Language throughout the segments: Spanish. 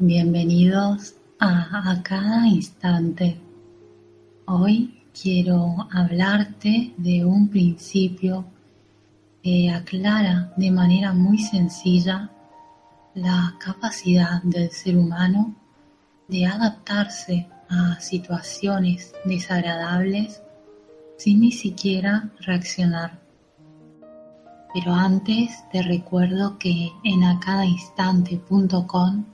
Bienvenidos a A Cada Instante. Hoy quiero hablarte de un principio que aclara de manera muy sencilla la capacidad del ser humano de adaptarse a situaciones desagradables sin ni siquiera reaccionar. Pero antes te recuerdo que en acadainstante.com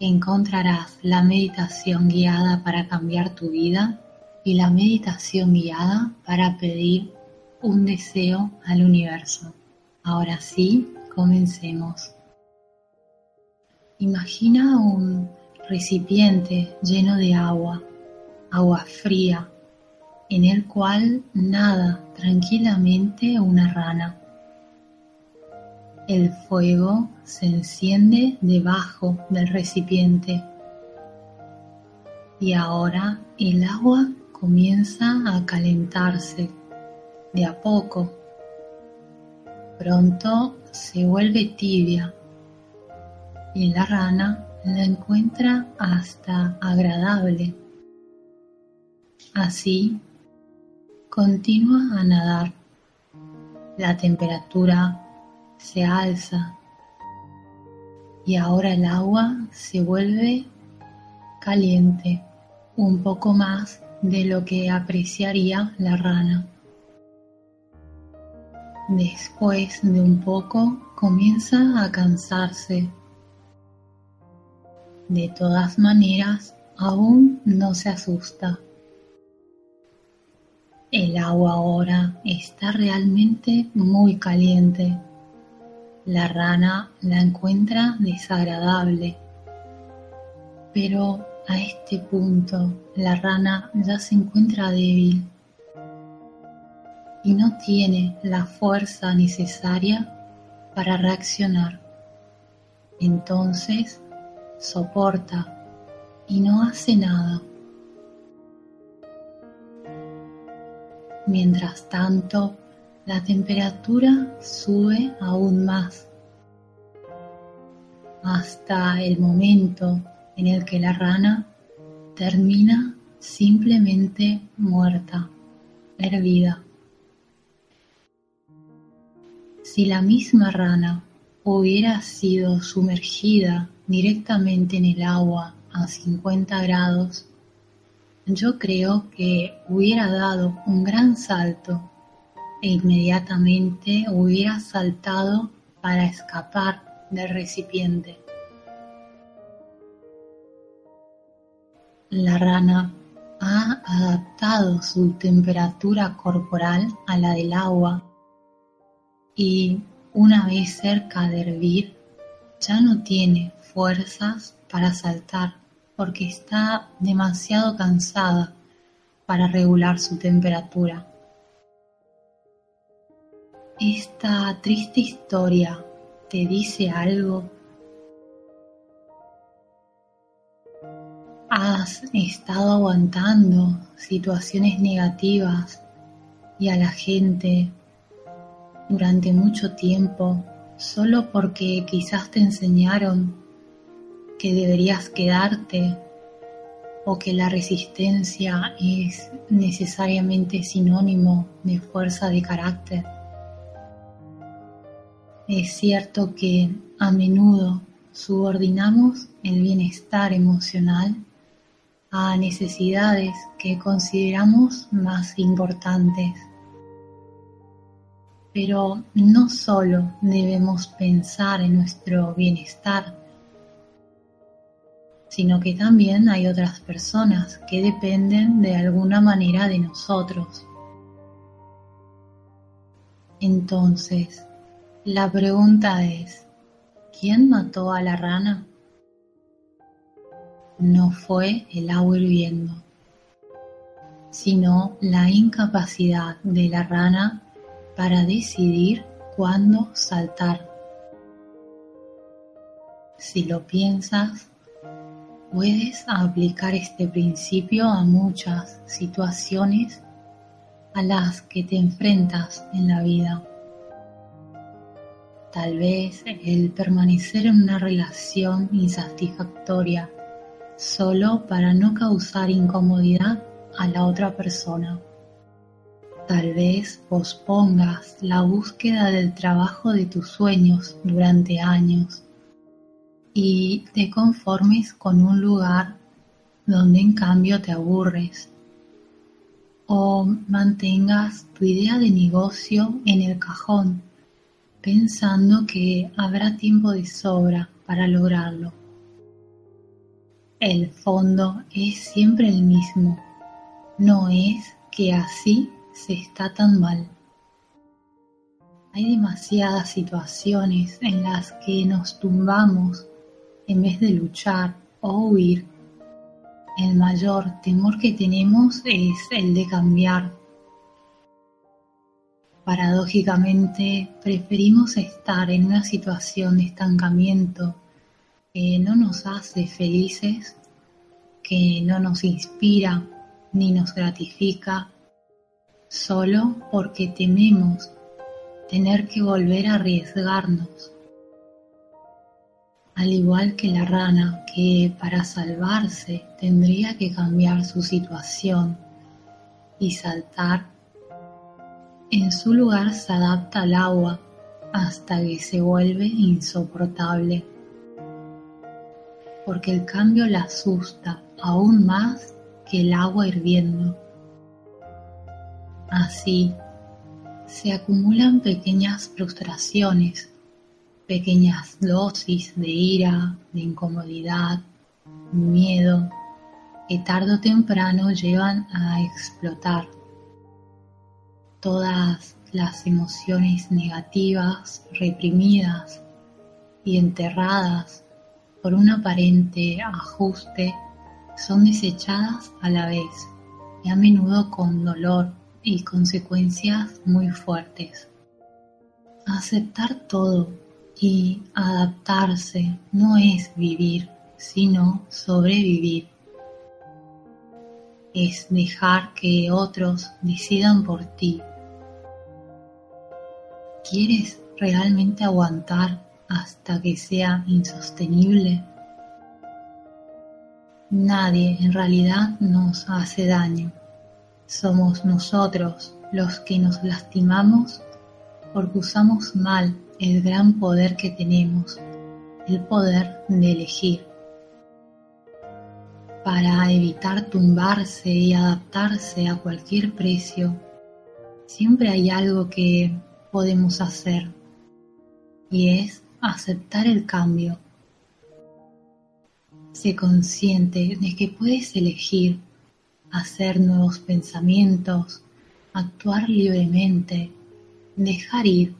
encontrarás la meditación guiada para cambiar tu vida y la meditación guiada para pedir un deseo al universo. Ahora sí, comencemos. Imagina un recipiente lleno de agua, agua fría, en el cual nada tranquilamente una rana. El fuego se enciende debajo del recipiente y ahora el agua comienza a calentarse de a poco. Pronto se vuelve tibia y la rana la encuentra hasta agradable. Así continúa a nadar. La temperatura se alza y ahora el agua se vuelve caliente, un poco más de lo que apreciaría la rana. Después de un poco comienza a cansarse. De todas maneras, aún no se asusta. El agua ahora está realmente muy caliente la rana la encuentra desagradable, pero a este punto la rana ya se encuentra débil y no tiene la fuerza necesaria para reaccionar. Entonces soporta y no hace nada. Mientras tanto, la temperatura sube aún más hasta el momento en el que la rana termina simplemente muerta, hervida. Si la misma rana hubiera sido sumergida directamente en el agua a 50 grados, yo creo que hubiera dado un gran salto e inmediatamente hubiera saltado para escapar del recipiente. La rana ha adaptado su temperatura corporal a la del agua y una vez cerca de hervir ya no tiene fuerzas para saltar porque está demasiado cansada para regular su temperatura. ¿Esta triste historia te dice algo? ¿Has estado aguantando situaciones negativas y a la gente durante mucho tiempo solo porque quizás te enseñaron que deberías quedarte o que la resistencia es necesariamente sinónimo de fuerza de carácter? Es cierto que a menudo subordinamos el bienestar emocional a necesidades que consideramos más importantes. Pero no solo debemos pensar en nuestro bienestar, sino que también hay otras personas que dependen de alguna manera de nosotros. Entonces, la pregunta es, ¿quién mató a la rana? No fue el agua hirviendo, sino la incapacidad de la rana para decidir cuándo saltar. Si lo piensas, puedes aplicar este principio a muchas situaciones a las que te enfrentas en la vida Tal vez el permanecer en una relación insatisfactoria solo para no causar incomodidad a la otra persona. Tal vez pospongas la búsqueda del trabajo de tus sueños durante años y te conformes con un lugar donde en cambio te aburres o mantengas tu idea de negocio en el cajón pensando que habrá tiempo de sobra para lograrlo. El fondo es siempre el mismo, no es que así se está tan mal. Hay demasiadas situaciones en las que nos tumbamos en vez de luchar o huir. El mayor temor que tenemos es el de cambiar. Paradójicamente, preferimos estar en una situación de estancamiento que no nos hace felices, que no nos inspira ni nos gratifica, solo porque tememos tener que volver a arriesgarnos. Al igual que la rana que para salvarse tendría que cambiar su situación y saltar, en su lugar se adapta al agua hasta que se vuelve insoportable porque el cambio la asusta aún más que el agua hirviendo. Así, se acumulan pequeñas frustraciones, pequeñas dosis de ira, de incomodidad, miedo, que tarde o temprano llevan a explotar. Todas las emociones negativas, reprimidas y enterradas por un aparente ajuste son desechadas a la vez y a menudo con dolor y consecuencias muy fuertes. Aceptar todo y adaptarse no es vivir, sino sobrevivir. Es dejar que otros decidan por ti. ¿Quieres realmente aguantar hasta que sea insostenible? Nadie en realidad nos hace daño. Somos nosotros los que nos lastimamos porque usamos mal el gran poder que tenemos, el poder de elegir. Para evitar tumbarse y adaptarse a cualquier precio, siempre hay algo que podemos hacer y es aceptar el cambio. Sé consciente de que puedes elegir hacer nuevos pensamientos, actuar libremente, dejar ir,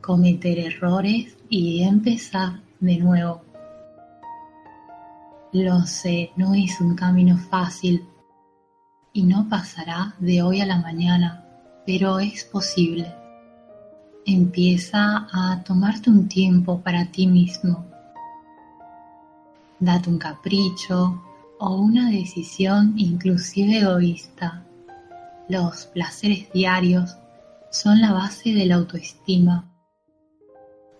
cometer errores y empezar de nuevo. Lo sé, no es un camino fácil y no pasará de hoy a la mañana, pero es posible. Empieza a tomarte un tiempo para ti mismo. Date un capricho o una decisión inclusive egoísta. Los placeres diarios son la base de la autoestima.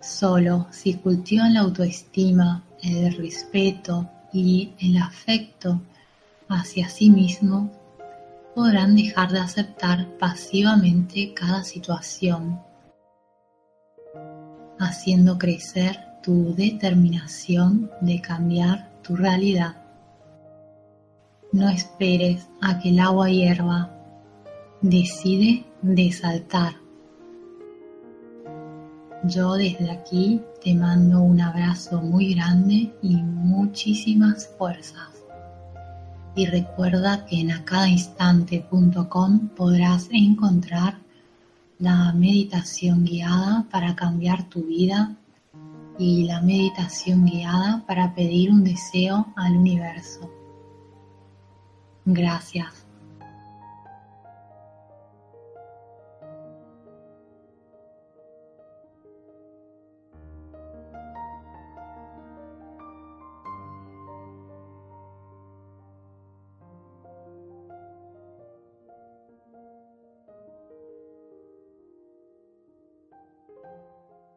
Solo si cultivan la autoestima, el respeto y el afecto hacia sí mismo, podrán dejar de aceptar pasivamente cada situación haciendo crecer tu determinación de cambiar tu realidad. No esperes a que el agua hierva, decide desaltar. Yo desde aquí te mando un abrazo muy grande y muchísimas fuerzas. Y recuerda que en acadainstante.com podrás encontrar la meditación guiada para cambiar tu vida y la meditación guiada para pedir un deseo al universo. Gracias.